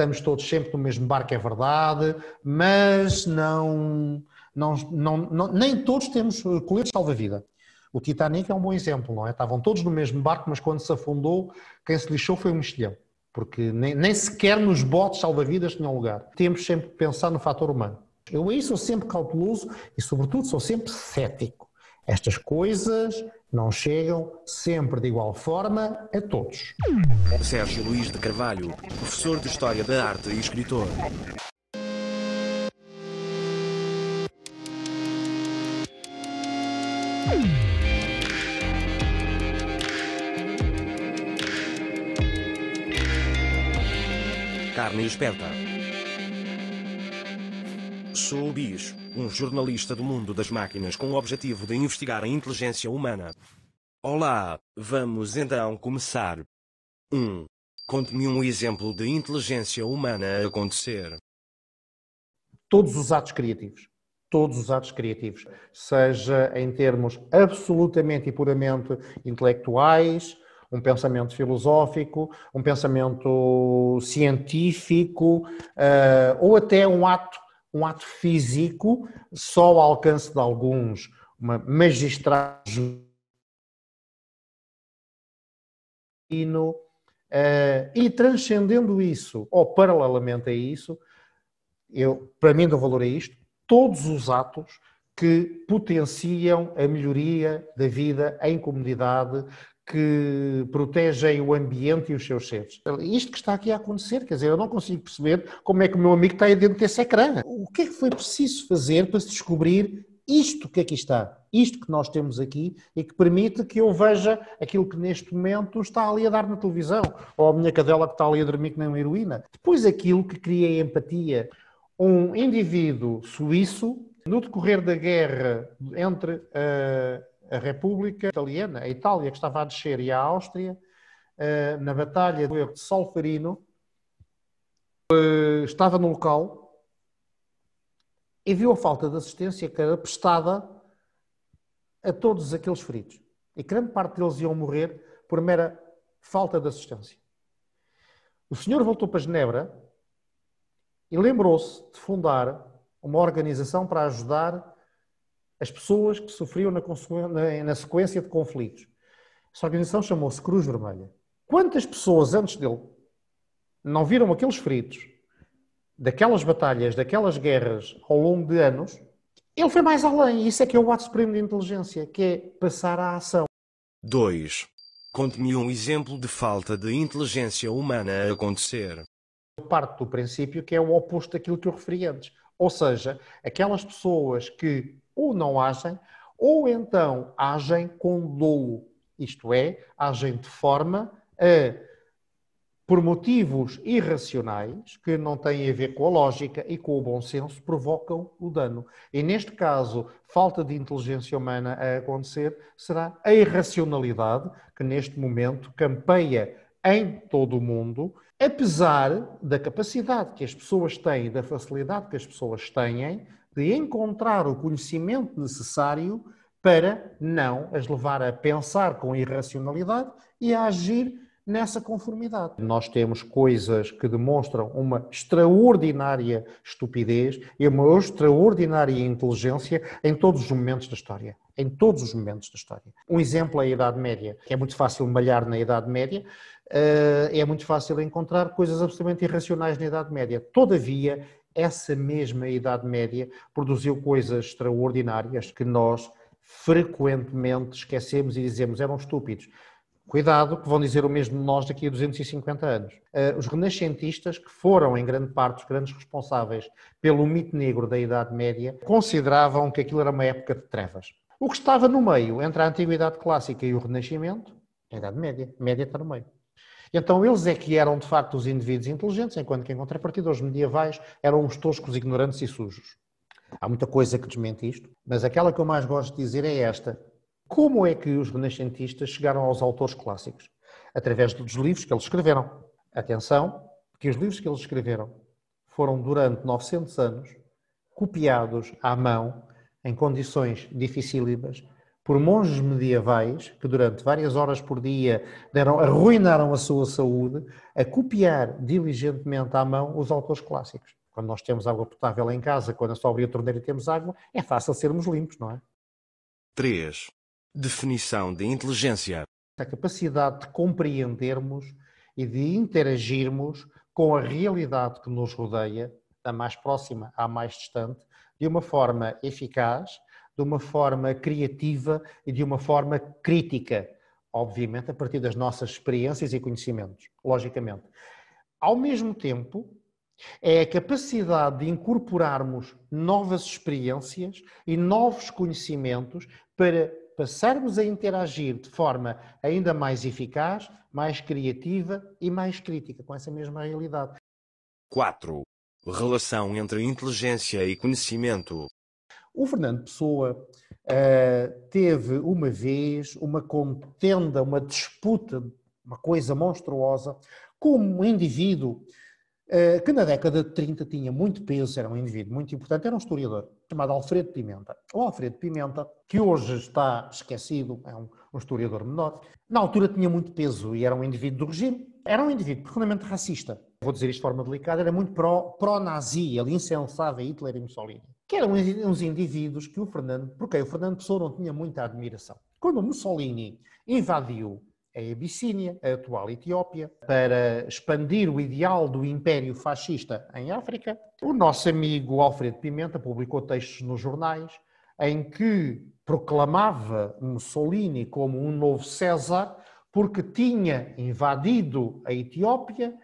estamos todos sempre no mesmo barco, é verdade, mas não, não, não, não nem todos temos coletes salva-vida. O Titanic é um bom exemplo, não é? Estavam todos no mesmo barco, mas quando se afundou, quem se lixou foi o mexilhão, porque nem, nem sequer nos botes salva-vidas tinham lugar. Temos sempre que pensar no fator humano. Eu aí sou sempre cauteloso e, sobretudo, sou sempre cético. Estas coisas não chegam sempre de igual forma a todos. Sérgio Luís de Carvalho, professor de História da Arte e escritor. Carne esperta. Sou o Bicho, um jornalista do mundo das máquinas com o objetivo de investigar a inteligência humana. Olá, vamos então começar. 1. Um, Conte-me um exemplo de inteligência humana a acontecer. Todos os atos criativos. Todos os atos criativos. Seja em termos absolutamente e puramente intelectuais, um pensamento filosófico, um pensamento científico, uh, ou até um ato, um ato físico, só ao alcance de alguns, uma magistragem uh, e transcendendo isso, ou paralelamente a isso, eu, para mim dou valor a isto, todos os atos que potenciam a melhoria da vida em comunidade, que protegem o ambiente e os seus seres. Isto que está aqui a acontecer, quer dizer, eu não consigo perceber como é que o meu amigo está aí dentro desse ecrã. O que é que foi preciso fazer para se descobrir isto que aqui está, isto que nós temos aqui e que permite que eu veja aquilo que neste momento está ali a dar na televisão, ou a minha cadela que está ali a dormir que nem uma heroína. Depois aquilo que cria empatia. Um indivíduo suíço, no decorrer da guerra entre uh, a República Italiana, a Itália que estava a descer e a Áustria, eh, na Batalha de Solferino, eh, estava no local e viu a falta de assistência que era prestada a todos aqueles feridos. E grande parte deles iam morrer por mera falta de assistência. O senhor voltou para Genebra e lembrou-se de fundar uma organização para ajudar as pessoas que sofriam na, na sequência de conflitos. Essa organização chamou-se Cruz Vermelha. Quantas pessoas antes dele não viram aqueles feridos daquelas batalhas, daquelas guerras ao longo de anos? Ele foi mais além. Isso é que é o ato supremo de inteligência, que é passar à ação. 2. Conte-me um exemplo de falta de inteligência humana a acontecer. Parte do princípio que é o oposto daquilo que eu referi antes. Ou seja, aquelas pessoas que ou não agem, ou então agem com dolo, isto é, agem de forma a, por motivos irracionais, que não têm a ver com a lógica e com o bom senso, provocam o dano. E neste caso, falta de inteligência humana a acontecer será a irracionalidade, que neste momento campeia em todo o mundo, apesar da capacidade que as pessoas têm, da facilidade que as pessoas têm de encontrar o conhecimento necessário para não as levar a pensar com irracionalidade e a agir nessa conformidade. Nós temos coisas que demonstram uma extraordinária estupidez e uma extraordinária inteligência em todos os momentos da história. Em todos os momentos da história. Um exemplo é a Idade Média, que é muito fácil malhar na Idade Média, eh, é muito fácil encontrar coisas absolutamente irracionais na Idade Média. Todavia, essa mesma Idade Média produziu coisas extraordinárias que nós frequentemente esquecemos e dizemos eram estúpidos. Cuidado, que vão dizer o mesmo de nós daqui a 250 anos. Uh, os renascentistas, que foram em grande parte os grandes responsáveis pelo mito negro da Idade Média, consideravam que aquilo era uma época de trevas. O que estava no meio entre a Antiguidade Clássica e o Renascimento, a Idade Média. A média está no meio. Então eles é que eram de facto os indivíduos inteligentes, enquanto que em contrapartida os medievais eram os toscos, ignorantes e sujos. Há muita coisa que desmente isto, mas aquela que eu mais gosto de dizer é esta. Como é que os renascentistas chegaram aos autores clássicos? Através dos livros que eles escreveram. Atenção, que os livros que eles escreveram foram durante 900 anos copiados à mão, em condições dificílimas, por monges medievais que durante várias horas por dia deram, arruinaram a sua saúde a copiar diligentemente à mão os autores clássicos. Quando nós temos água potável em casa, quando só abrir a torneira e temos água, é fácil sermos limpos, não é? 3. Definição de inteligência. A capacidade de compreendermos e de interagirmos com a realidade que nos rodeia, da mais próxima à mais distante, de uma forma eficaz, de uma forma criativa e de uma forma crítica, obviamente a partir das nossas experiências e conhecimentos, logicamente. Ao mesmo tempo, é a capacidade de incorporarmos novas experiências e novos conhecimentos para passarmos a interagir de forma ainda mais eficaz, mais criativa e mais crítica com essa mesma realidade. 4. Relação entre inteligência e conhecimento. O Fernando Pessoa uh, teve uma vez uma contenda, uma disputa, uma coisa monstruosa, com um indivíduo uh, que na década de 30 tinha muito peso, era um indivíduo muito importante, era um historiador chamado Alfredo Pimenta. O Alfredo Pimenta, que hoje está esquecido, é um, um historiador menor, na altura tinha muito peso e era um indivíduo do regime, era um indivíduo profundamente racista. Vou dizer isto de forma delicada, era muito pró-nazi, pró ele incensava Hitler e Mussolini que eram uns indivíduos que o Fernando, porque o Fernando Pessoa não tinha muita admiração. Quando Mussolini invadiu a Abissínia, a atual Etiópia, para expandir o ideal do império fascista em África, o nosso amigo Alfredo Pimenta publicou textos nos jornais em que proclamava Mussolini como um novo César porque tinha invadido a Etiópia,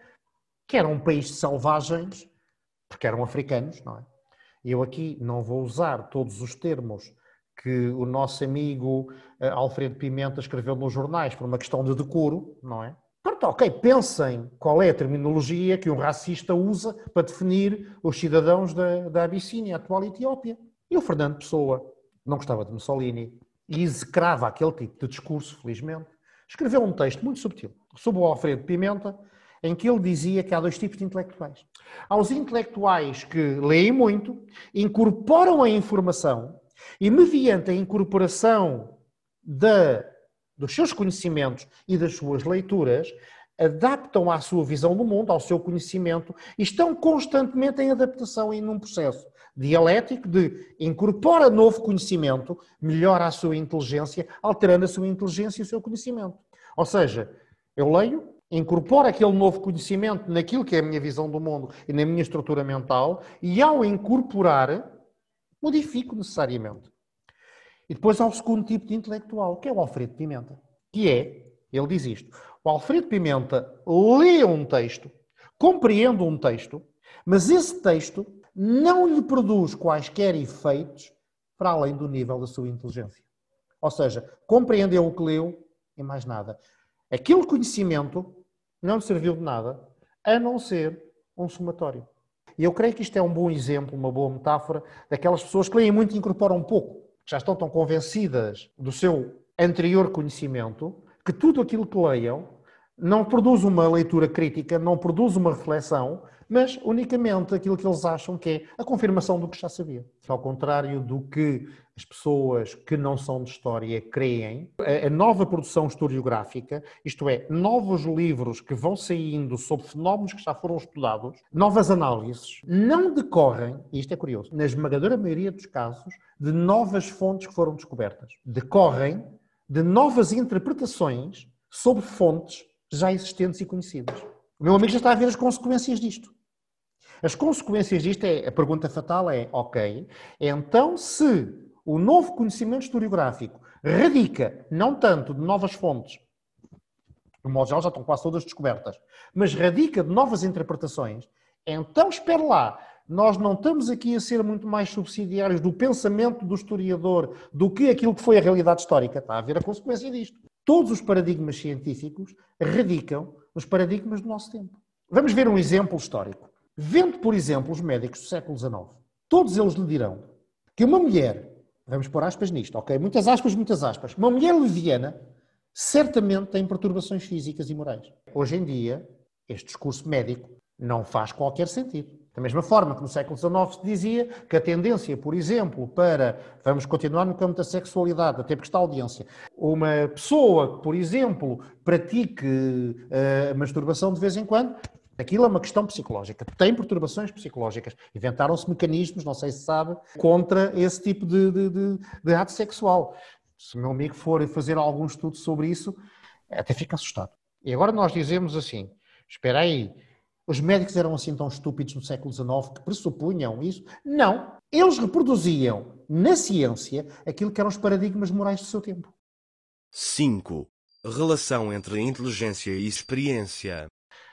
que era um país de selvagens, porque eram africanos, não é? Eu aqui não vou usar todos os termos que o nosso amigo eh, Alfredo Pimenta escreveu nos jornais por uma questão de decoro, não é? Pronto, ok, pensem qual é a terminologia que um racista usa para definir os cidadãos da, da Abissínia, a atual Etiópia. E o Fernando Pessoa não gostava de Mussolini e execrava aquele tipo de discurso, felizmente. Escreveu um texto muito subtil sobre o Alfredo Pimenta, em que ele dizia que há dois tipos de intelectuais. Há os intelectuais que leem muito, incorporam a informação e, mediante a incorporação dos seus conhecimentos e das suas leituras, adaptam à sua visão do mundo, ao seu conhecimento e estão constantemente em adaptação e num processo dialético de incorpora novo conhecimento, melhora a sua inteligência, alterando a sua inteligência e o seu conhecimento. Ou seja, eu leio, incorporo aquele novo conhecimento naquilo que é a minha visão do mundo e na minha estrutura mental, e ao incorporar, modifico necessariamente. E depois há o segundo tipo de intelectual, que é o Alfredo Pimenta, que é, ele diz isto, o Alfredo Pimenta lê um texto, compreende um texto, mas esse texto não lhe produz quaisquer efeitos para além do nível da sua inteligência. Ou seja, compreendeu o que leu e mais nada. Aquele conhecimento não serviu de nada, a não ser um somatório. E eu creio que isto é um bom exemplo, uma boa metáfora daquelas pessoas que leem muito e incorporam pouco, que já estão tão convencidas do seu anterior conhecimento, que tudo aquilo que leiam não produz uma leitura crítica, não produz uma reflexão, mas unicamente aquilo que eles acham que é a confirmação do que já sabiam. Ao contrário do que as pessoas que não são de história creem, a nova produção historiográfica, isto é, novos livros que vão saindo sobre fenómenos que já foram estudados, novas análises, não decorrem, e isto é curioso, na esmagadora maioria dos casos, de novas fontes que foram descobertas. Decorrem de novas interpretações sobre fontes já existentes e conhecidas. O meu amigo já está a ver as consequências disto. As consequências disto é, a pergunta fatal é, ok, então se o novo conhecimento historiográfico radica não tanto de novas fontes, no modo geral já estão quase todas descobertas, mas radica de novas interpretações, então espere lá, nós não estamos aqui a ser muito mais subsidiários do pensamento do historiador do que aquilo que foi a realidade histórica. Está a ver a consequência disto. Todos os paradigmas científicos radicam nos paradigmas do nosso tempo. Vamos ver um exemplo histórico. Vendo, por exemplo, os médicos do século XIX, todos eles lhe dirão que uma mulher, vamos pôr aspas nisto, ok? Muitas aspas, muitas aspas. Uma mulher leviana certamente tem perturbações físicas e morais. Hoje em dia, este discurso médico não faz qualquer sentido. Da mesma forma que no século XIX se dizia que a tendência, por exemplo, para, vamos continuar no campo da sexualidade, até porque está a audiência, uma pessoa que, por exemplo, pratique uh, a masturbação de vez em quando, Aquilo é uma questão psicológica, tem perturbações psicológicas. Inventaram-se mecanismos, não sei se sabe, contra esse tipo de, de, de, de ato sexual. Se o meu amigo for fazer algum estudo sobre isso, até fica assustado. E agora nós dizemos assim: espera aí, os médicos eram assim tão estúpidos no século XIX que pressupunham isso? Não. Eles reproduziam na ciência aquilo que eram os paradigmas morais do seu tempo. 5. Relação entre inteligência e experiência.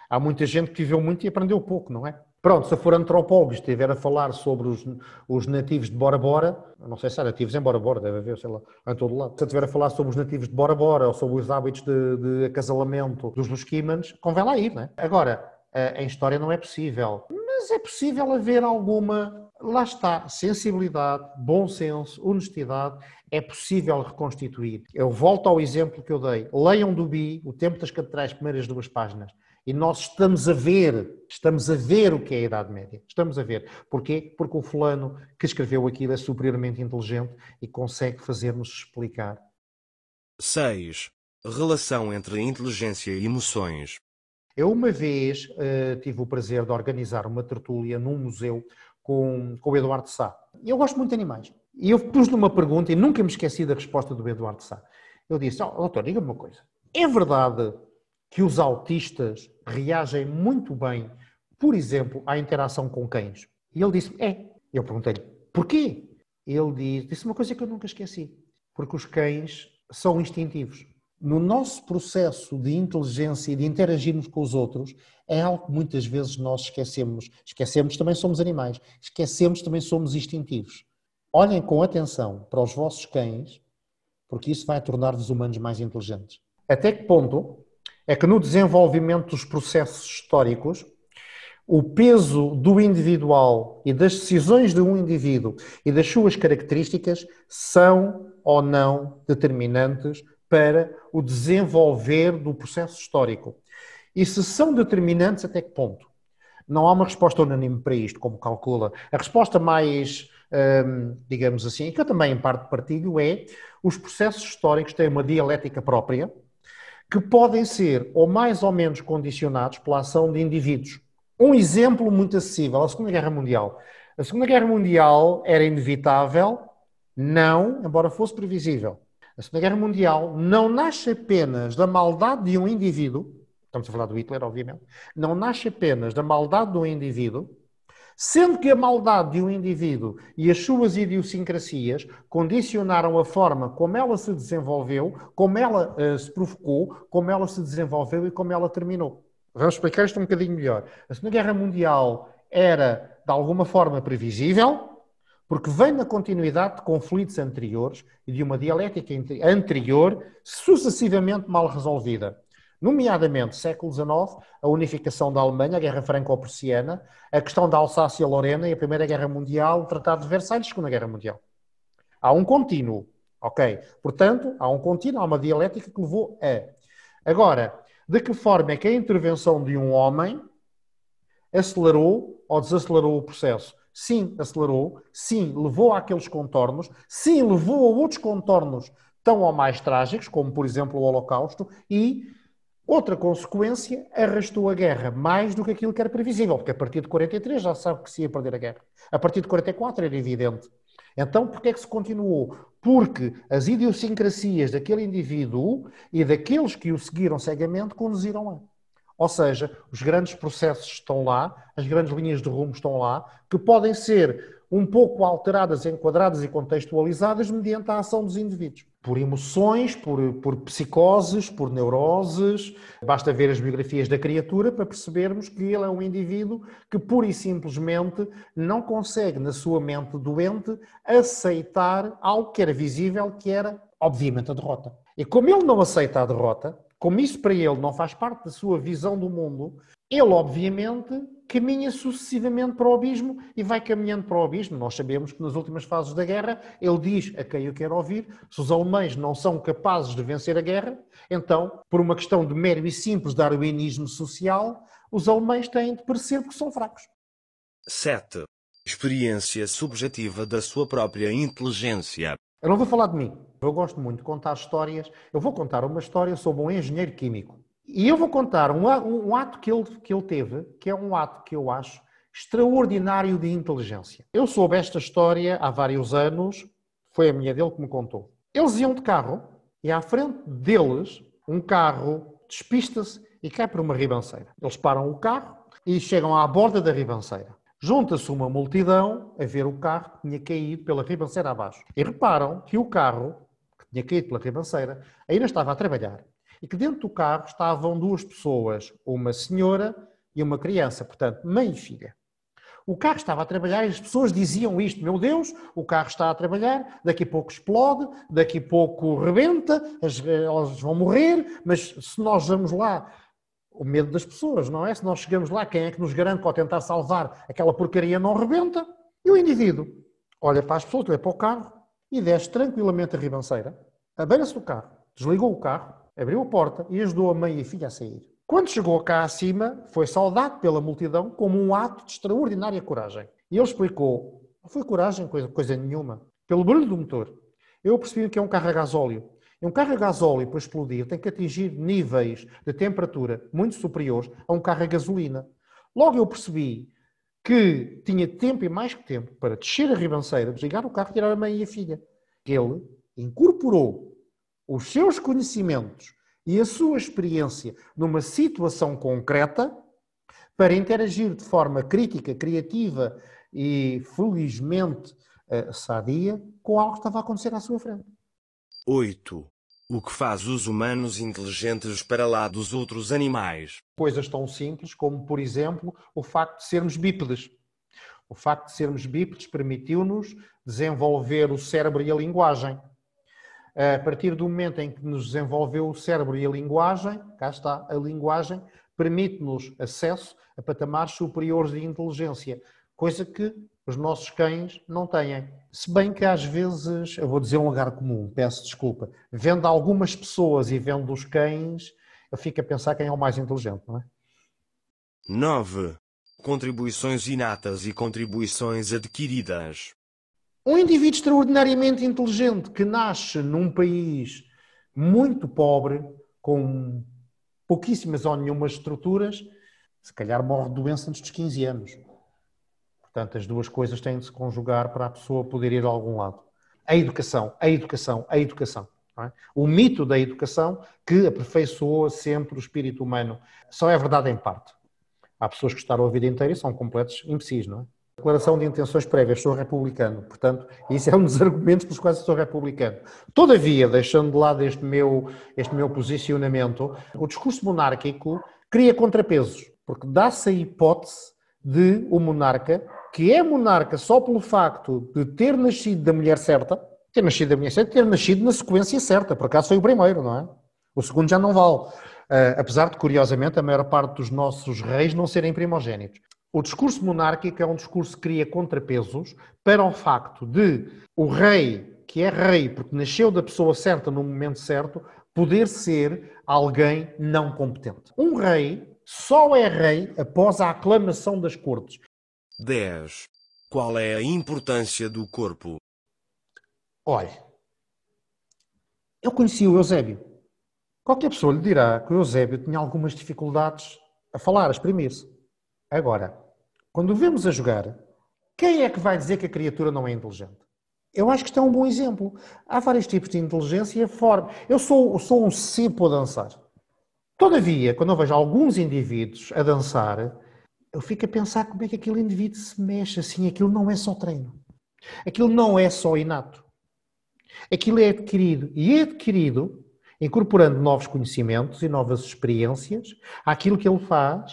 Há muita gente que viveu muito e aprendeu pouco, não é? Pronto, se for antropólogo estiver a falar sobre os, os nativos de Bora Bora, não sei se há nativos em Bora Bora, deve haver, sei lá, em todo lado. Se estiver a falar sobre os nativos de Bora Bora ou sobre os hábitos de, de acasalamento dos Lusquimans, convém lá ir, não é? Agora, em história não é possível, mas é possível haver alguma, lá está, sensibilidade, bom senso, honestidade, é possível reconstituir. Eu volto ao exemplo que eu dei. Leiam do Bi, o tempo das catedrais, primeiras duas páginas. E nós estamos a ver, estamos a ver o que é a Idade Média. Estamos a ver. Porquê? Porque o fulano que escreveu aquilo é superiormente inteligente e consegue fazer-nos explicar. 6. Relação entre inteligência e emoções. Eu uma vez uh, tive o prazer de organizar uma tertúlia num museu com, com o Eduardo Sá. Eu gosto muito de animais. E eu pus-lhe uma pergunta e nunca me esqueci da resposta do Eduardo Sá. Eu disse, oh, doutor, diga-me uma coisa. É verdade que os autistas reagem muito bem, por exemplo, à interação com cães? E ele disse é. Eu perguntei-lhe, porquê? Ele disse, disse uma coisa que eu nunca esqueci. Porque os cães são instintivos. No nosso processo de inteligência e de interagirmos com os outros, é algo que muitas vezes nós esquecemos. Esquecemos também somos animais. Esquecemos também somos instintivos. Olhem com atenção para os vossos cães, porque isso vai tornar-vos humanos mais inteligentes. Até que ponto é que no desenvolvimento dos processos históricos, o peso do individual e das decisões de um indivíduo e das suas características são ou não determinantes para o desenvolver do processo histórico. E se são determinantes, até que ponto? Não há uma resposta unânime para isto, como calcula. A resposta mais, hum, digamos assim, que eu também em parte partilho, é os processos históricos têm uma dialética própria, que podem ser ou mais ou menos condicionados pela ação de indivíduos. Um exemplo muito acessível, a Segunda Guerra Mundial. A Segunda Guerra Mundial era inevitável? Não, embora fosse previsível. A Segunda Guerra Mundial não nasce apenas da maldade de um indivíduo, estamos a falar do Hitler, obviamente, não nasce apenas da maldade de um indivíduo, Sendo que a maldade de um indivíduo e as suas idiosincrasias condicionaram a forma como ela se desenvolveu, como ela uh, se provocou, como ela se desenvolveu e como ela terminou. Vamos explicar isto um bocadinho melhor. A Segunda Guerra Mundial era, de alguma forma, previsível, porque vem na continuidade de conflitos anteriores e de uma dialética anterior sucessivamente mal resolvida nomeadamente século XIX, a unificação da Alemanha, a Guerra Franco-Prussiana, a questão da Alsácia-Lorena e a Primeira Guerra Mundial, o Tratado de Versalhes, a Segunda Guerra Mundial. Há um contínuo, ok? Portanto, há um contínuo, há uma dialética que levou a. Agora, de que forma é que a intervenção de um homem acelerou ou desacelerou o processo? Sim, acelerou, sim, levou àqueles contornos, sim, levou a outros contornos tão ou mais trágicos, como por exemplo o Holocausto, e Outra consequência arrastou a guerra mais do que aquilo que era previsível, porque a partir de 43 já sabe que se ia perder a guerra. A partir de 44 era evidente. Então, porquê é que se continuou? Porque as idiosincrasias daquele indivíduo e daqueles que o seguiram cegamente conduziram a. Ou seja, os grandes processos estão lá, as grandes linhas de rumo estão lá, que podem ser um pouco alteradas, enquadradas e contextualizadas mediante a ação dos indivíduos. Por emoções, por, por psicoses, por neuroses. Basta ver as biografias da criatura para percebermos que ele é um indivíduo que pura e simplesmente não consegue, na sua mente doente, aceitar algo que era visível, que era, obviamente, a derrota. E como ele não aceita a derrota, como isso para ele não faz parte da sua visão do mundo, ele, obviamente, caminha sucessivamente para o abismo e vai caminhando para o abismo. Nós sabemos que nas últimas fases da guerra, ele diz a quem eu quero ouvir: se os alemães não são capazes de vencer a guerra, então, por uma questão de mero e simples darwinismo social, os alemães têm de parecer porque são fracos. 7. Experiência subjetiva da sua própria inteligência. Eu não vou falar de mim. Eu gosto muito de contar histórias. Eu vou contar uma história sobre um engenheiro químico. E eu vou contar um, um ato que ele, que ele teve, que é um ato que eu acho extraordinário de inteligência. Eu soube esta história há vários anos, foi a minha dele que me contou. Eles iam de carro e à frente deles, um carro despista-se e cai por uma ribanceira. Eles param o carro e chegam à borda da ribanceira. Junta-se uma multidão a ver o carro que tinha caído pela ribanceira abaixo. E reparam que o carro, tinha caído pela ribanceira, ainda estava a trabalhar. E que dentro do carro estavam duas pessoas, uma senhora e uma criança, portanto, mãe e filha. O carro estava a trabalhar e as pessoas diziam isto: Meu Deus, o carro está a trabalhar, daqui a pouco explode, daqui a pouco rebenta, elas vão morrer, mas se nós vamos lá, o medo das pessoas, não é? Se nós chegamos lá, quem é que nos garante que ao tentar salvar aquela porcaria não rebenta? E o indivíduo olha para as pessoas, olha para o carro e desce tranquilamente a ribanceira, abeira-se do carro, desligou o carro, abriu a porta e ajudou a mãe e a filha a sair. Quando chegou cá acima, foi saudado pela multidão como um ato de extraordinária coragem. E ele explicou: não foi coragem, coisa, coisa nenhuma. Pelo barulho do motor. Eu percebi que é um carro a gasóleo. E um carro a gasóleo, para explodir, tem que atingir níveis de temperatura muito superiores a um carro a gasolina. Logo eu percebi que tinha tempo e mais que tempo para descer a ribanceira, desligar o carro, tirar a mãe e a filha. Ele incorporou os seus conhecimentos e a sua experiência numa situação concreta para interagir de forma crítica, criativa e felizmente uh, sadia com algo que estava a acontecer à sua frente. 8. O que faz os humanos inteligentes para lá dos outros animais? Coisas tão simples como, por exemplo, o facto de sermos bípedes. O facto de sermos bípedes permitiu-nos desenvolver o cérebro e a linguagem a partir do momento em que nos desenvolveu o cérebro e a linguagem, cá está, a linguagem permite-nos acesso a patamares superiores de inteligência, coisa que os nossos cães não têm. Se bem que às vezes, eu vou dizer um lugar comum, peço desculpa, vendo algumas pessoas e vendo os cães, eu fico a pensar quem é o mais inteligente, não é? 9. Contribuições inatas e contribuições adquiridas. Um indivíduo extraordinariamente inteligente que nasce num país muito pobre, com pouquíssimas ou nenhumas estruturas, se calhar morre de doença antes dos 15 anos. Portanto, as duas coisas têm de se conjugar para a pessoa poder ir a algum lado. A educação, a educação, a educação. É? O mito da educação que aperfeiçoa sempre o espírito humano só é verdade em parte. Há pessoas que estaram a vida inteira e são completos imbecis, não é? Declaração de intenções prévias, sou republicano. Portanto, isso é um dos argumentos pelos quais sou republicano. Todavia, deixando de lado este meu, este meu posicionamento, o discurso monárquico cria contrapesos, porque dá-se a hipótese de o monarca, que é monarca só pelo facto de ter nascido da mulher certa, ter nascido da mulher certa, ter nascido na sequência certa, por acaso foi o primeiro, não é? O segundo já não vale. Uh, apesar de, curiosamente, a maior parte dos nossos reis não serem primogênitos. O discurso monárquico é um discurso que cria contrapesos para o facto de o rei, que é rei porque nasceu da pessoa certa no momento certo, poder ser alguém não competente. Um rei só é rei após a aclamação das cortes. 10. Qual é a importância do corpo? Olha, eu conheci o Eusébio. Qualquer pessoa lhe dirá que o Eusébio tinha algumas dificuldades a falar, a exprimir-se. Agora, quando o vemos a jogar, quem é que vai dizer que a criatura não é inteligente? Eu acho que isto é um bom exemplo. Há vários tipos de inteligência forma. Eu sou, sou um cepo a dançar. Todavia, quando eu vejo alguns indivíduos a dançar, eu fico a pensar como é que aquele indivíduo se mexe assim. Aquilo não é só treino. Aquilo não é só inato. Aquilo é adquirido. E é adquirido incorporando novos conhecimentos e novas experiências àquilo que ele faz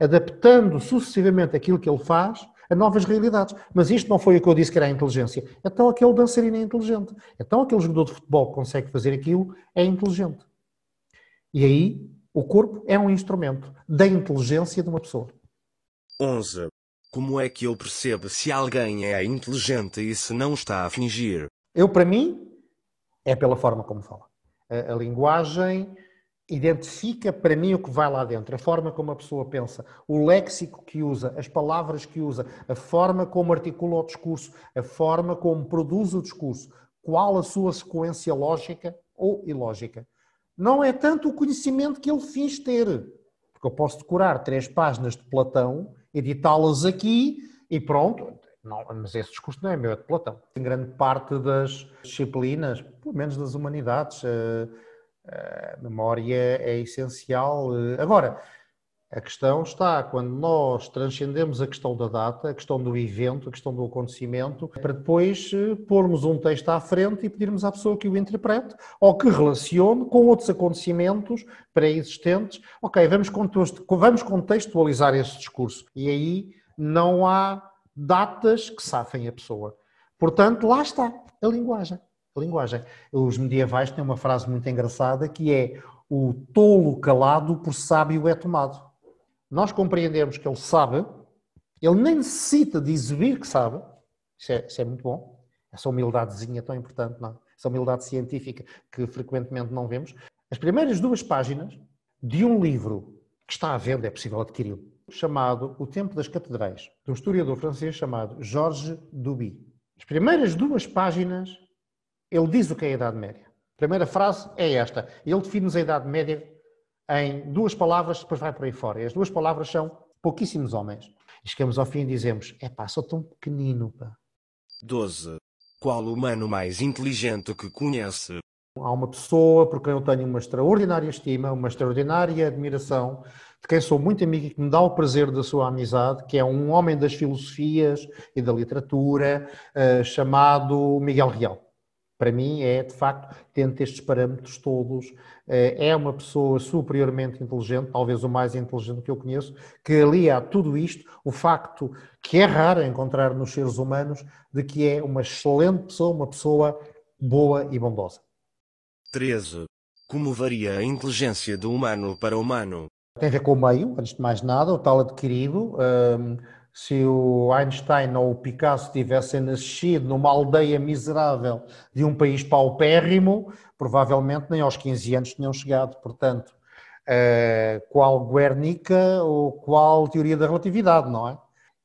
adaptando sucessivamente aquilo que ele faz a novas realidades. Mas isto não foi o que eu disse que era a inteligência. Então aquele dançarino é inteligente. Então aquele jogador de futebol que consegue fazer aquilo é inteligente. E aí o corpo é um instrumento da inteligência de uma pessoa. 11. Como é que eu percebo se alguém é inteligente e se não está a fingir? Eu, para mim, é pela forma como fala. A, a linguagem identifica para mim o que vai lá dentro, a forma como a pessoa pensa, o léxico que usa, as palavras que usa, a forma como articula o discurso, a forma como produz o discurso, qual a sua sequência lógica ou ilógica. Não é tanto o conhecimento que ele fiz ter, porque eu posso decorar três páginas de Platão, editá-las aqui e pronto. Não, mas esse discurso não é meu, é de Platão. Em grande parte das disciplinas, pelo menos das humanidades, uh, a memória é essencial. Agora, a questão está quando nós transcendemos a questão da data, a questão do evento, a questão do acontecimento, para depois eh, pormos um texto à frente e pedirmos à pessoa que o interprete ou que relacione com outros acontecimentos pré-existentes. Ok, vamos contextualizar esse discurso. E aí não há datas que safem a pessoa. Portanto, lá está a linguagem a linguagem. Os medievais têm uma frase muito engraçada que é o tolo calado por sábio é tomado. Nós compreendemos que ele sabe, ele nem necessita de exibir que sabe, isso é, isso é muito bom, essa humildadezinha tão importante, não? essa humildade científica que frequentemente não vemos. As primeiras duas páginas de um livro que está à venda, é possível adquiri-lo, chamado O Tempo das Catedrais, de um historiador francês chamado Georges Duby. As primeiras duas páginas ele diz o que é a Idade Média. A primeira frase é esta. Ele define-nos a Idade Média em duas palavras, depois vai por aí fora. E as duas palavras são pouquíssimos homens. E chegamos ao fim e dizemos: é pá, sou tão pequenino. Pá. 12. Qual humano mais inteligente que conhece? Há uma pessoa por quem eu tenho uma extraordinária estima, uma extraordinária admiração, de quem sou muito amigo e que me dá o prazer da sua amizade, que é um homem das filosofias e da literatura, uh, chamado Miguel Real para mim é, de facto, tendo estes parâmetros todos, eh, é uma pessoa superiormente inteligente, talvez o mais inteligente que eu conheço, que alia a tudo isto o facto que é raro encontrar nos seres humanos de que é uma excelente pessoa, uma pessoa boa e bondosa. 13. Como varia a inteligência do humano para o humano? Tem a ver com o meio, antes de mais nada, o tal adquirido. Um, se o Einstein ou o Picasso tivessem nascido numa aldeia miserável de um país paupérrimo, provavelmente nem aos 15 anos tinham chegado. Portanto, uh, qual Guernica ou qual teoria da relatividade, não é?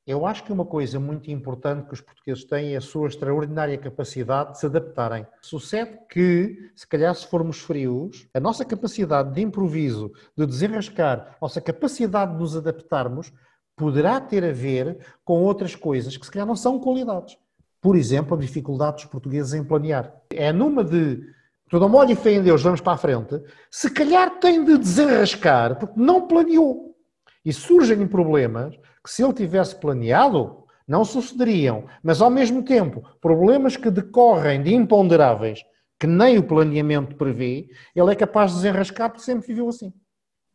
Eu acho que uma coisa muito importante que os portugueses têm é a sua extraordinária capacidade de se adaptarem. Sucede que, se calhar, se formos frios, a nossa capacidade de improviso, de desenrascar, a nossa capacidade de nos adaptarmos, poderá ter a ver com outras coisas que se calhar não são qualidades. Por exemplo, a dificuldade dos portugueses em planear. É numa de tudo molho e fé em Deus, vamos para a frente, se calhar tem de desenrascar porque não planeou. E surgem problemas que se ele tivesse planeado, não sucederiam. Mas ao mesmo tempo, problemas que decorrem de imponderáveis que nem o planeamento prevê, ele é capaz de desenrascar porque sempre viveu assim.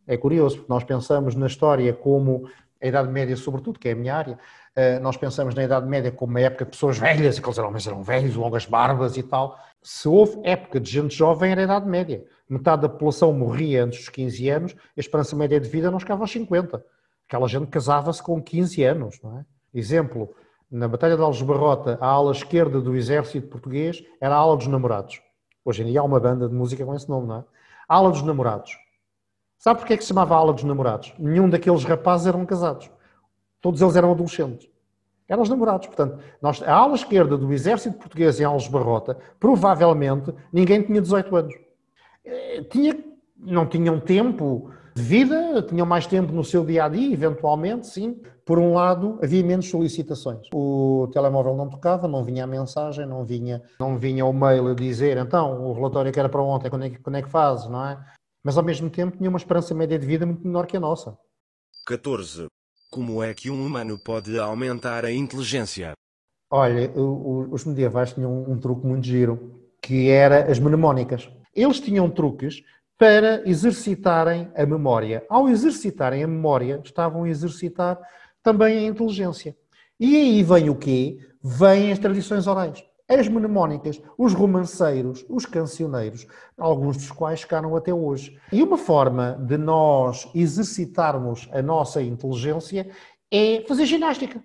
É curioso, porque nós pensamos na história como a Idade Média, sobretudo, que é a minha área, eh, nós pensamos na Idade Média como uma época de pessoas velhas, aqueles homens eram velhos, longas barbas e tal. Se houve época de gente jovem, era a Idade Média. Metade da população morria antes dos 15 anos, a esperança média de vida não chegava aos 50. Aquela gente casava-se com 15 anos, não é? Exemplo, na Batalha de Aljubarrota, a ala esquerda do exército português era a ala dos namorados. Hoje em dia há uma banda de música com esse nome, não é? A ala dos namorados. Sabe porquê é que se chamava Ala dos Namorados? Nenhum daqueles rapazes eram casados. Todos eles eram adolescentes. Eram os namorados. Portanto, nós, a ala esquerda do exército português em Alves Barrota, provavelmente ninguém tinha 18 anos. Eh, tinha, não tinham tempo de vida, tinham mais tempo no seu dia a dia, eventualmente, sim. Por um lado, havia menos solicitações. O telemóvel não tocava, não vinha a mensagem, não vinha, não vinha o mail a dizer então o relatório que era para ontem, quando é que, quando é que fazes, não é? Mas ao mesmo tempo tinha uma esperança média de vida muito menor que a nossa. 14. Como é que um humano pode aumentar a inteligência? Olha, os medievais tinham um truque muito giro, que era as mnemónicas. Eles tinham truques para exercitarem a memória. Ao exercitarem a memória, estavam a exercitar também a inteligência. E aí vem o quê? Vêm as tradições orais as mnemónicas, os romanceiros, os cancioneiros, alguns dos quais ficaram até hoje. E uma forma de nós exercitarmos a nossa inteligência é fazer ginástica.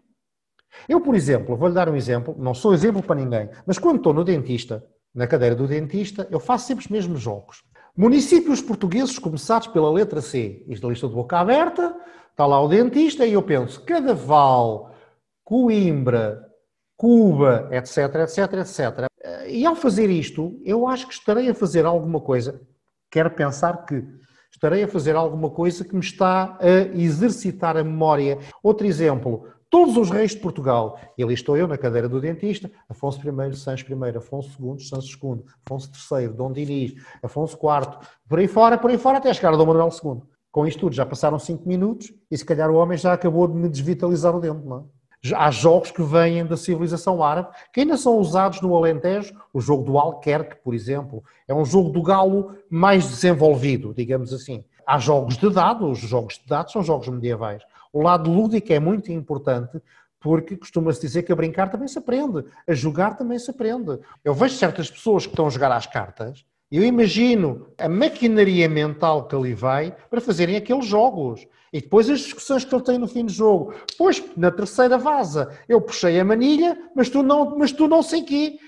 Eu, por exemplo, vou-lhe dar um exemplo, não sou exemplo para ninguém, mas quando estou no dentista, na cadeira do dentista, eu faço sempre os mesmos jogos. Municípios portugueses começados pela letra C. Isto é lista de boca aberta, está lá o dentista e eu penso, Cadaval, Coimbra, Cuba, etc, etc, etc. E ao fazer isto, eu acho que estarei a fazer alguma coisa, quero pensar que estarei a fazer alguma coisa que me está a exercitar a memória. Outro exemplo, todos os reis de Portugal, e ali estou eu na cadeira do dentista, Afonso I, Sancho I, Afonso II, Sancho II, Afonso III, Dom Dinis, Afonso IV, por aí fora, por aí fora, até chegar a Dom Manuel II. Com isto tudo, já passaram cinco minutos e se calhar o homem já acabou de me desvitalizar o dente, não é? Há jogos que vêm da civilização árabe que ainda são usados no Alentejo. O jogo do Alquerque, por exemplo, é um jogo do galo mais desenvolvido, digamos assim. Há jogos de dados, os jogos de dados são jogos medievais. O lado lúdico é muito importante porque costuma-se dizer que a brincar também se aprende, a jogar também se aprende. Eu vejo certas pessoas que estão a jogar às cartas e eu imagino a maquinaria mental que ali vai para fazerem aqueles jogos. E depois as discussões que ele tem no fim do jogo. Pois, na terceira vaza, eu puxei a manilha, mas tu não, mas tu não sei quê.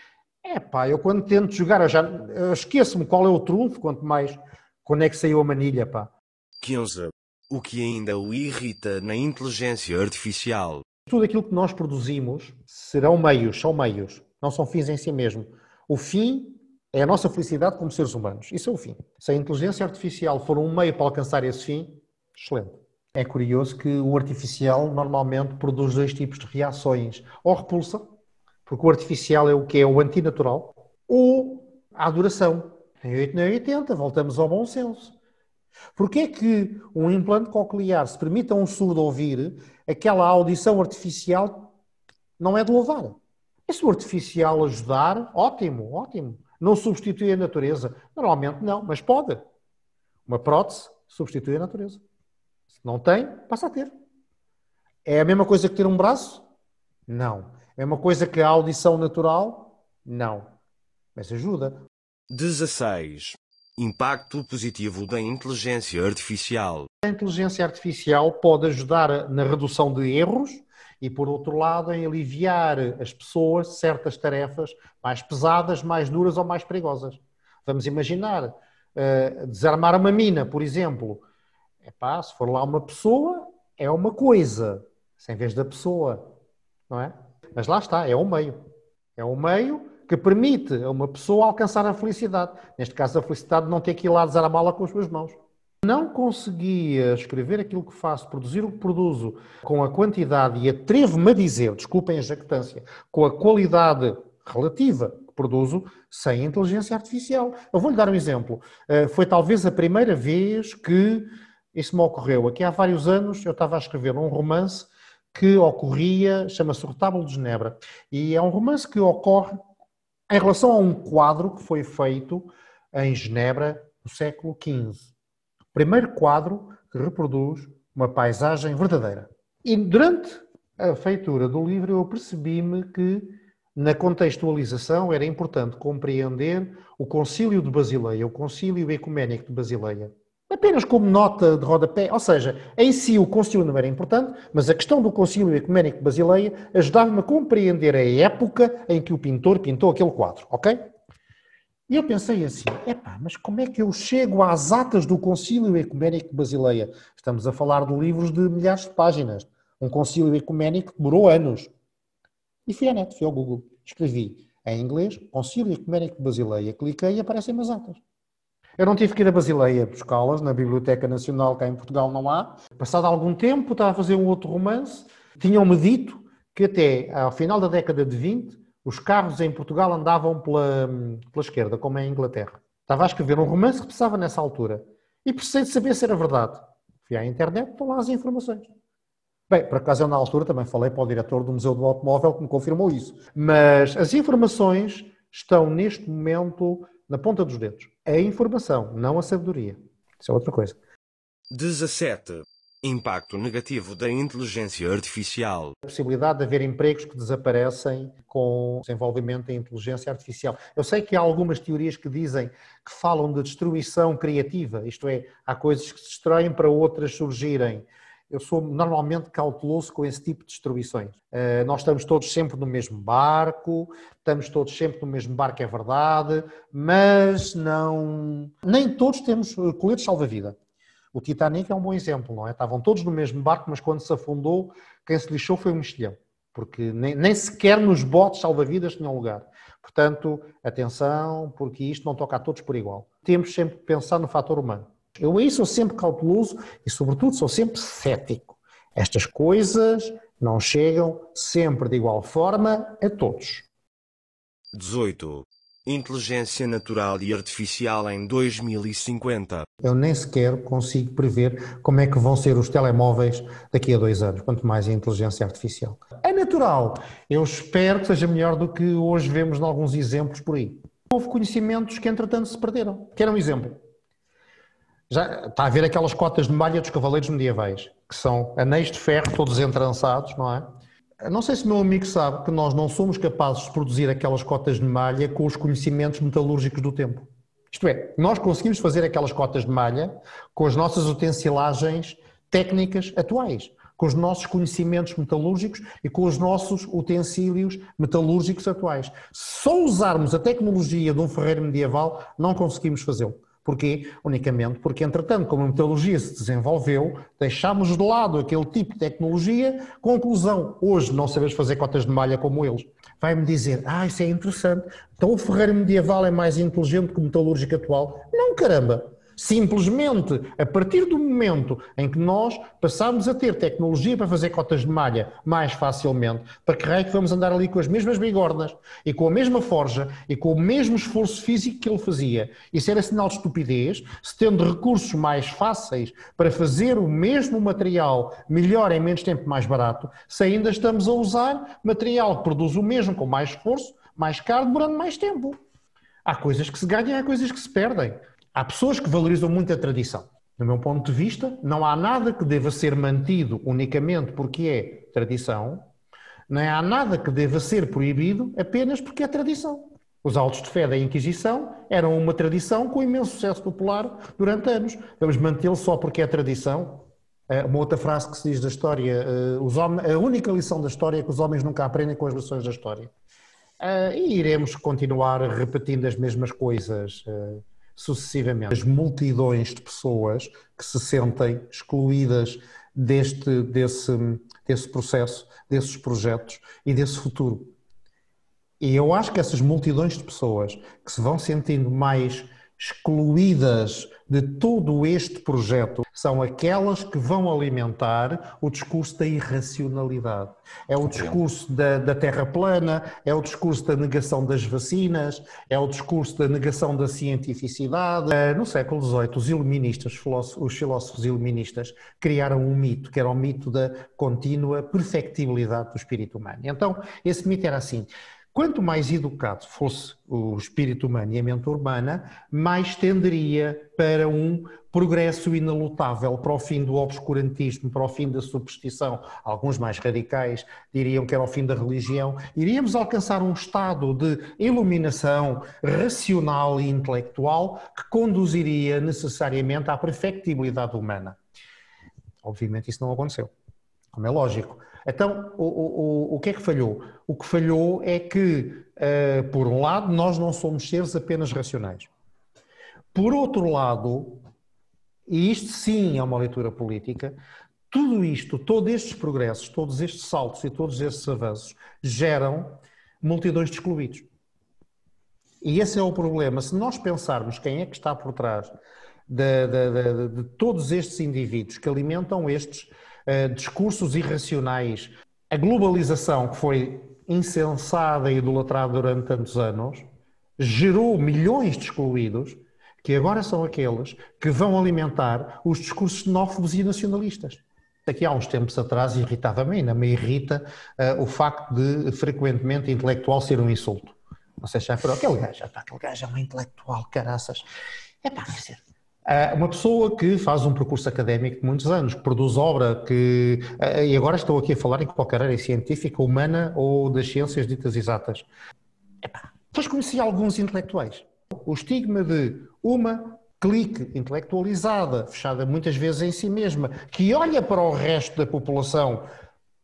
É pá, eu quando tento jogar, eu já esqueço-me qual é o trunfo, quanto mais quando é que saiu a manilha, pá. 15. O que ainda o irrita na inteligência artificial. Tudo aquilo que nós produzimos serão meios, são meios, não são fins em si mesmo. O fim é a nossa felicidade como seres humanos. Isso é o fim. Se a inteligência artificial for um meio para alcançar esse fim, excelente. É curioso que o artificial normalmente produz dois tipos de reações. Ou repulsa, porque o artificial é o que é o antinatural, ou a adoração. Em 8 nem 80, voltamos ao bom senso. Porquê é que um implante coclear se permite a um surdo ouvir aquela audição artificial não é de louvar? E se o artificial ajudar, ótimo, ótimo. Não substitui a natureza? Normalmente não, mas pode. Uma prótese substitui a natureza. Não tem, passa a ter. É a mesma coisa que ter um braço? Não. É uma coisa que a audição natural? Não. Mas ajuda. 16. Impacto positivo da inteligência artificial. A inteligência artificial pode ajudar na redução de erros e, por outro lado, em aliviar as pessoas certas tarefas mais pesadas, mais duras ou mais perigosas. Vamos imaginar, uh, desarmar uma mina, por exemplo, Epá, se for lá uma pessoa, é uma coisa, sem vez da pessoa, não é? Mas lá está, é o meio. É o meio que permite a uma pessoa alcançar a felicidade. Neste caso, a felicidade de não ter que ir lá desarmá-la com as suas mãos. Não conseguia escrever aquilo que faço, produzir o que produzo, com a quantidade, e atrevo-me a dizer, desculpem a jactância, com a qualidade relativa que produzo, sem inteligência artificial. Eu vou-lhe dar um exemplo. Eh, foi talvez a primeira vez que isso me ocorreu. Aqui há vários anos eu estava a escrever um romance que ocorria, chama-se O Retábulo de Genebra, e é um romance que ocorre em relação a um quadro que foi feito em Genebra no século XV. O primeiro quadro que reproduz uma paisagem verdadeira. E durante a feitura do livro eu percebi-me que na contextualização era importante compreender o Concílio de Basileia, o Concílio Ecuménico de Basileia apenas como nota de rodapé, ou seja, em si o concílio não era importante, mas a questão do concílio ecuménico de Basileia ajudava-me a compreender a época em que o pintor pintou aquele quadro, ok? E eu pensei assim, epá, mas como é que eu chego às atas do concílio ecuménico de Basileia? Estamos a falar de livros de milhares de páginas. Um concílio ecuménico demorou anos. E fui à net, fui ao Google, escrevi em inglês, concílio ecuménico de Basileia, cliquei e aparecem as atas. Eu não tive que ir a Basileia buscá-las, na Biblioteca Nacional, cá em Portugal não há. Passado algum tempo, estava a fazer um outro romance. Tinham-me dito que até ao final da década de 20, os carros em Portugal andavam pela, pela esquerda, como é em Inglaterra. Estava a escrever um romance que precisava nessa altura. E precisei de saber se era verdade. Fui à internet, estão lá as informações. Bem, por acaso eu na altura também falei para o diretor do Museu do Automóvel que me confirmou isso. Mas as informações estão neste momento na ponta dos dedos. É a informação, não a sabedoria. Isso é outra coisa. 17. Impacto negativo da inteligência artificial. A possibilidade de haver empregos que desaparecem com o desenvolvimento da inteligência artificial. Eu sei que há algumas teorias que dizem que falam de destruição criativa, isto é, há coisas que se destroem para outras surgirem. Eu sou normalmente cauteloso com esse tipo de distribuições. Uh, nós estamos todos sempre no mesmo barco, estamos todos sempre no mesmo barco, é verdade, mas não. Nem todos temos eh, coletes salva-vida. O Titanic é um bom exemplo, não é? Estavam todos no mesmo barco, mas quando se afundou, quem se lixou foi o mexilhão, porque nem, nem sequer nos botes salva-vidas tinham lugar. Portanto, atenção, porque isto não toca a todos por igual. Temos sempre que pensar no fator humano. Eu aí sou sempre cauteloso e, sobretudo, sou sempre cético. Estas coisas não chegam sempre de igual forma a todos. 18. Inteligência natural e artificial em 2050. Eu nem sequer consigo prever como é que vão ser os telemóveis daqui a dois anos, quanto mais a inteligência artificial. É natural. Eu espero que seja melhor do que hoje vemos em alguns exemplos por aí. Houve conhecimentos que, entretanto, se perderam. Quero um exemplo. Já está a ver aquelas cotas de malha dos cavaleiros medievais, que são anéis de ferro todos entrançados, não é? Não sei se o meu amigo sabe que nós não somos capazes de produzir aquelas cotas de malha com os conhecimentos metalúrgicos do tempo. Isto é, nós conseguimos fazer aquelas cotas de malha com as nossas utensilagens técnicas atuais, com os nossos conhecimentos metalúrgicos e com os nossos utensílios metalúrgicos atuais. Se só usarmos a tecnologia de um ferreiro medieval, não conseguimos fazê-lo. Porquê? Unicamente porque, entretanto, como a metodologia se desenvolveu, deixámos de lado aquele tipo de tecnologia. Conclusão, hoje não sabemos fazer cotas de malha como eles. Vai-me dizer, ah, isso é interessante, então o ferreiro medieval é mais inteligente que o metalúrgico atual. Não, caramba! Simplesmente, a partir do momento em que nós passamos a ter tecnologia para fazer cotas de malha mais facilmente, para que raio que vamos andar ali com as mesmas bigornas e com a mesma forja e com o mesmo esforço físico que ele fazia. Isso era sinal de estupidez, se tendo recursos mais fáceis para fazer o mesmo material melhor em menos tempo mais barato, se ainda estamos a usar material que produz o mesmo com mais esforço, mais caro, durante mais tempo. Há coisas que se ganham e há coisas que se perdem. Há pessoas que valorizam muito a tradição. Do meu ponto de vista, não há nada que deva ser mantido unicamente porque é tradição, nem há nada que deva ser proibido apenas porque é tradição. Os autos de fé da Inquisição eram uma tradição com imenso sucesso popular durante anos. Vamos mantê-lo só porque é tradição? Eh, uma outra frase que se diz da história: eh, a única lição da história é que os homens nunca aprendem com as lições da história. Eh, e iremos continuar repetindo as mesmas coisas sucessivamente. As multidões de pessoas que se sentem excluídas deste, desse, desse processo, desses projetos e desse futuro. E eu acho que essas multidões de pessoas que se vão sentindo mais excluídas de todo este projeto são aquelas que vão alimentar o discurso da irracionalidade. É o discurso da, da, terra plana, é o discurso da negação das vacinas, é o discurso da negação da cientificidade. Eh, no século XVIII, os iluministas, os filósofos iluministas, criaram um mito, que era o mito da contínua perfectibilidade do espírito humano. Então, esse mito era assim. Quanto mais educado fosse o espírito humano e a mente urbana, mais tenderia para um progresso inalutável para o fim do obscurantismo, para o fim da superstição. Alguns mais radicais diriam que era o fim da religião. Iríamos alcançar um estado de iluminação racional e intelectual que conduziria necessariamente à perfectibilidade humana. Obviamente isso não aconteceu, como é lógico. Então, o, o, o que é que falhou? O que falhou é que, uh, por um lado, nós não somos seres apenas racionais. Por outro lado, e isto sim é uma leitura política, tudo isto, todos estes progressos, todos estes saltos e todos estes avanços geram multidões de excluídos. E esse é o problema. Se nós pensarmos quem é que está por trás de, de, de, de todos estes indivíduos que alimentam estes uh, discursos irracionais, a globalização que foi insensada e idolatrada durante tantos anos, gerou milhões de excluídos que agora são aqueles que vão alimentar os discursos xenófobos e nacionalistas. Aqui há uns tempos atrás irritava-me, ainda me irrita uh, o facto de frequentemente intelectual ser um insulto. Não sei se já foi aquele gajo, aquele gajo é um intelectual, caraças. É pá, ser. Uma pessoa que faz um percurso académico de muitos anos, que produz obra, que. E agora estou aqui a falar em qualquer área científica, humana ou das ciências ditas exatas. Epá, depois conheci alguns intelectuais. O estigma de uma clique, intelectualizada, fechada muitas vezes em si mesma, que olha para o resto da população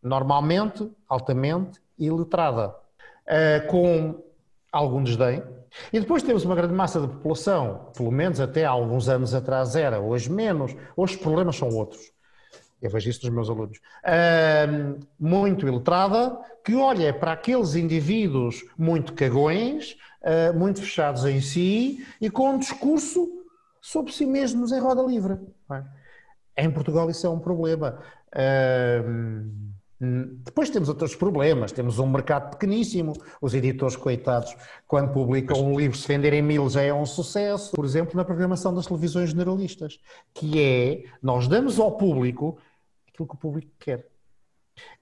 normalmente, altamente iletrada, uh, com algum desdém. E depois temos uma grande massa da população, pelo menos até há alguns anos atrás era, hoje menos, hoje os problemas são outros. Eu vejo isso dos meus alunos. Muito iletrada, que olha para aqueles indivíduos muito cagões, uh, muito fechados em si e com um discurso sobre si mesmos em roda livre. É? Em Portugal isso é um problema. Uh, depois temos outros problemas, temos um mercado pequeníssimo, os editores coitados, quando publicam um livro, se venderem mil já é um sucesso, por exemplo, na programação das televisões generalistas, que é, nós damos ao público aquilo que o público quer.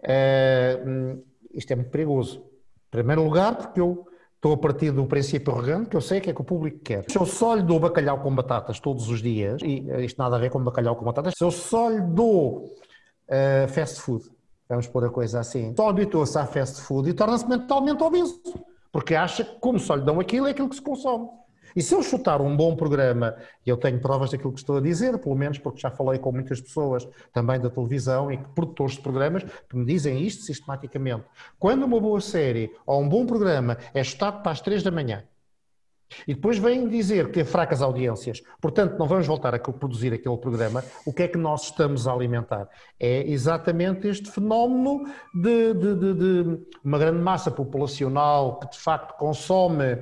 Uh, isto é muito perigoso. Em primeiro lugar, porque eu estou a partir do princípio arrogante que eu sei o que é que o público quer. Se eu só lhe dou bacalhau com batatas todos os dias, e isto nada a ver com bacalhau com batatas, se eu só lhe dou uh, fast food, vamos pôr a coisa assim. Só habitua-se à fast food e torna-se mentalmente obeso, porque acha que como só lhe dão aquilo é aquilo que se consome. E se eu chutar um bom programa, e eu tenho provas daquilo que estou a dizer, pelo menos porque já falei com muitas pessoas também da televisão e produtores de programas que me dizem isto sistematicamente. Quando uma boa série ou um bom programa é chutado para as três da manhã, e depois vêm dizer que tem fracas audiências, portanto não vamos voltar a produzir aquele programa. O que é que nós estamos a alimentar? É exatamente este fenómeno de, de, de, de uma grande massa populacional que de facto consome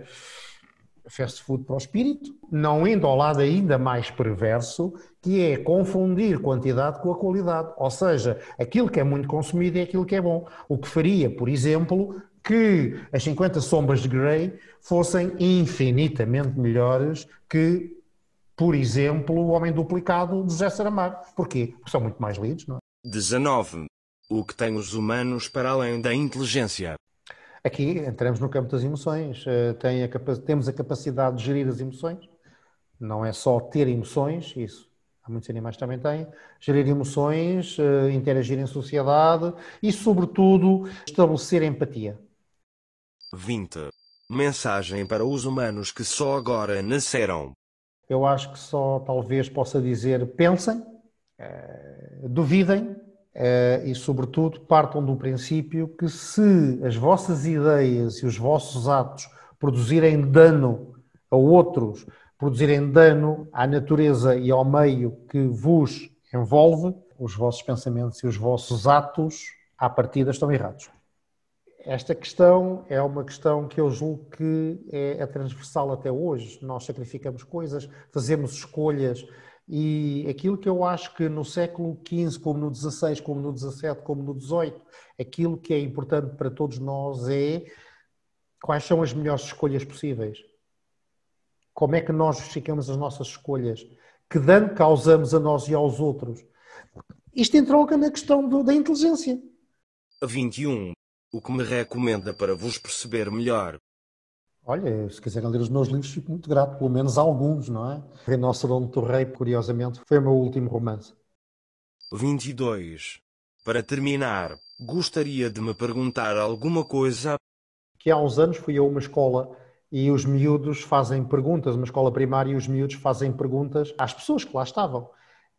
fast food para o espírito, não indo ao lado ainda mais perverso, que é confundir quantidade com a qualidade. Ou seja, aquilo que é muito consumido é aquilo que é bom. O que faria, por exemplo, que as 50 sombras de Grey fossem infinitamente melhores que, por exemplo, o Homem Duplicado de José Saramago. Porquê? Porque são muito mais lidos, não é? 19. O que tem os humanos para além da inteligência. Aqui entramos no campo das emoções. Eh, tem a temos a capacidade de gerir as emoções. Não é só ter emoções, isso há muitos animais que também têm. Gerir emoções, eh, interagir em sociedade e, sobretudo, estabelecer empatia. 20. Mensagem para os humanos que só agora nasceram. Eu acho que só talvez possa dizer pensem, eh, duvidem eh, e, sobretudo, partam do princípio que se as vossas ideias e os vossos atos produzirem dano a outros, produzirem dano à natureza e ao meio que vos envolve, os vossos pensamentos e os vossos atos, à partida, estão errados. Esta questão é uma questão que eu julgo que é, é transversal até hoje. Nós sacrificamos coisas, fazemos escolhas e aquilo que eu acho que no século XV, como no XVI, como no XVII, como no XVIII, aquilo que é importante para todos nós é quais são as melhores escolhas possíveis. Como é que nós justificamos as nossas escolhas? Que dano causamos a nós e aos outros? Isto entroca na questão do, da inteligência. 21. O que me recomenda para vos perceber melhor Olha, se quiserem ler os meus livros, fico muito grato, pelo menos alguns, não é? Rinoceronte do Rei, curiosamente, foi o meu último romance. 22. Para terminar, gostaria de me perguntar alguma coisa. Que há uns anos fui a uma escola e os miúdos fazem perguntas, uma escola primária, e os miúdos fazem perguntas às pessoas que lá estavam.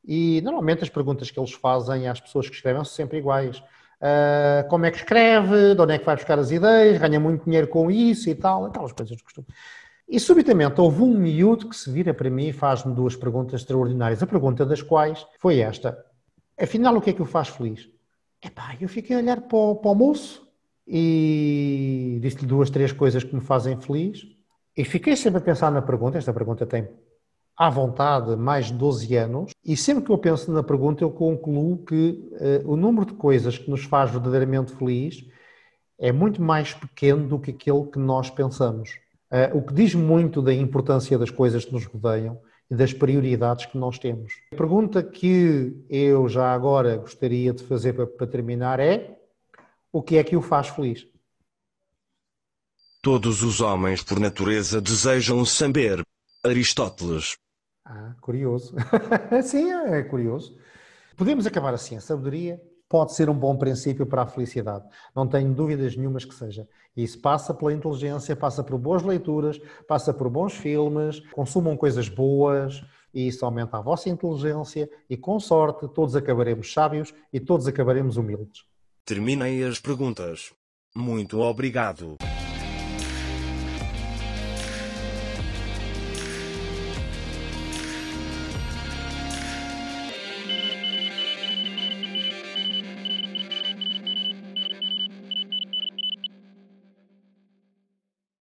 E normalmente as perguntas que eles fazem às pessoas que escrevem são sempre iguais uh, como é que escreve, de onde é que vai buscar as ideias, ganha muito dinheiro com isso e tal, aquelas coisas de costume. E subitamente houve um miúdo que se vira para mim e faz-me duas perguntas extraordinárias. A pergunta das quais foi esta: afinal, o que é que o faz feliz? Epá, eu fiquei a olhar para o, para o moço e disse-lhe duas, três coisas que me fazem feliz. E fiquei sempre a pensar na pergunta. Esta pergunta tem à vontade mais de 12 anos e sempre que eu penso na pergunta eu concluo que uh, o número de coisas que nos faz verdadeiramente feliz é muito mais pequeno do que aquele que nós pensamos. Uh, o que diz muito da importância das coisas que nos rodeiam e das prioridades que nós temos. A pergunta que eu já agora gostaria de fazer para, para terminar é: o que é que o faz feliz? Todos os homens, por natureza, desejam saber. Aristóteles. Ah, curioso. Sim, é curioso. Podemos acabar assim. A sabedoria pode ser um bom princípio para a felicidade. Não tenho dúvidas nenhumas que seja. E isso passa pela inteligência, passa por boas leituras, passa por bons filmes, consumam coisas boas, e isso aumenta a vossa inteligência e, com sorte, todos acabaremos sábios e todos acabaremos humildes. Terminei as perguntas. Muito obrigado.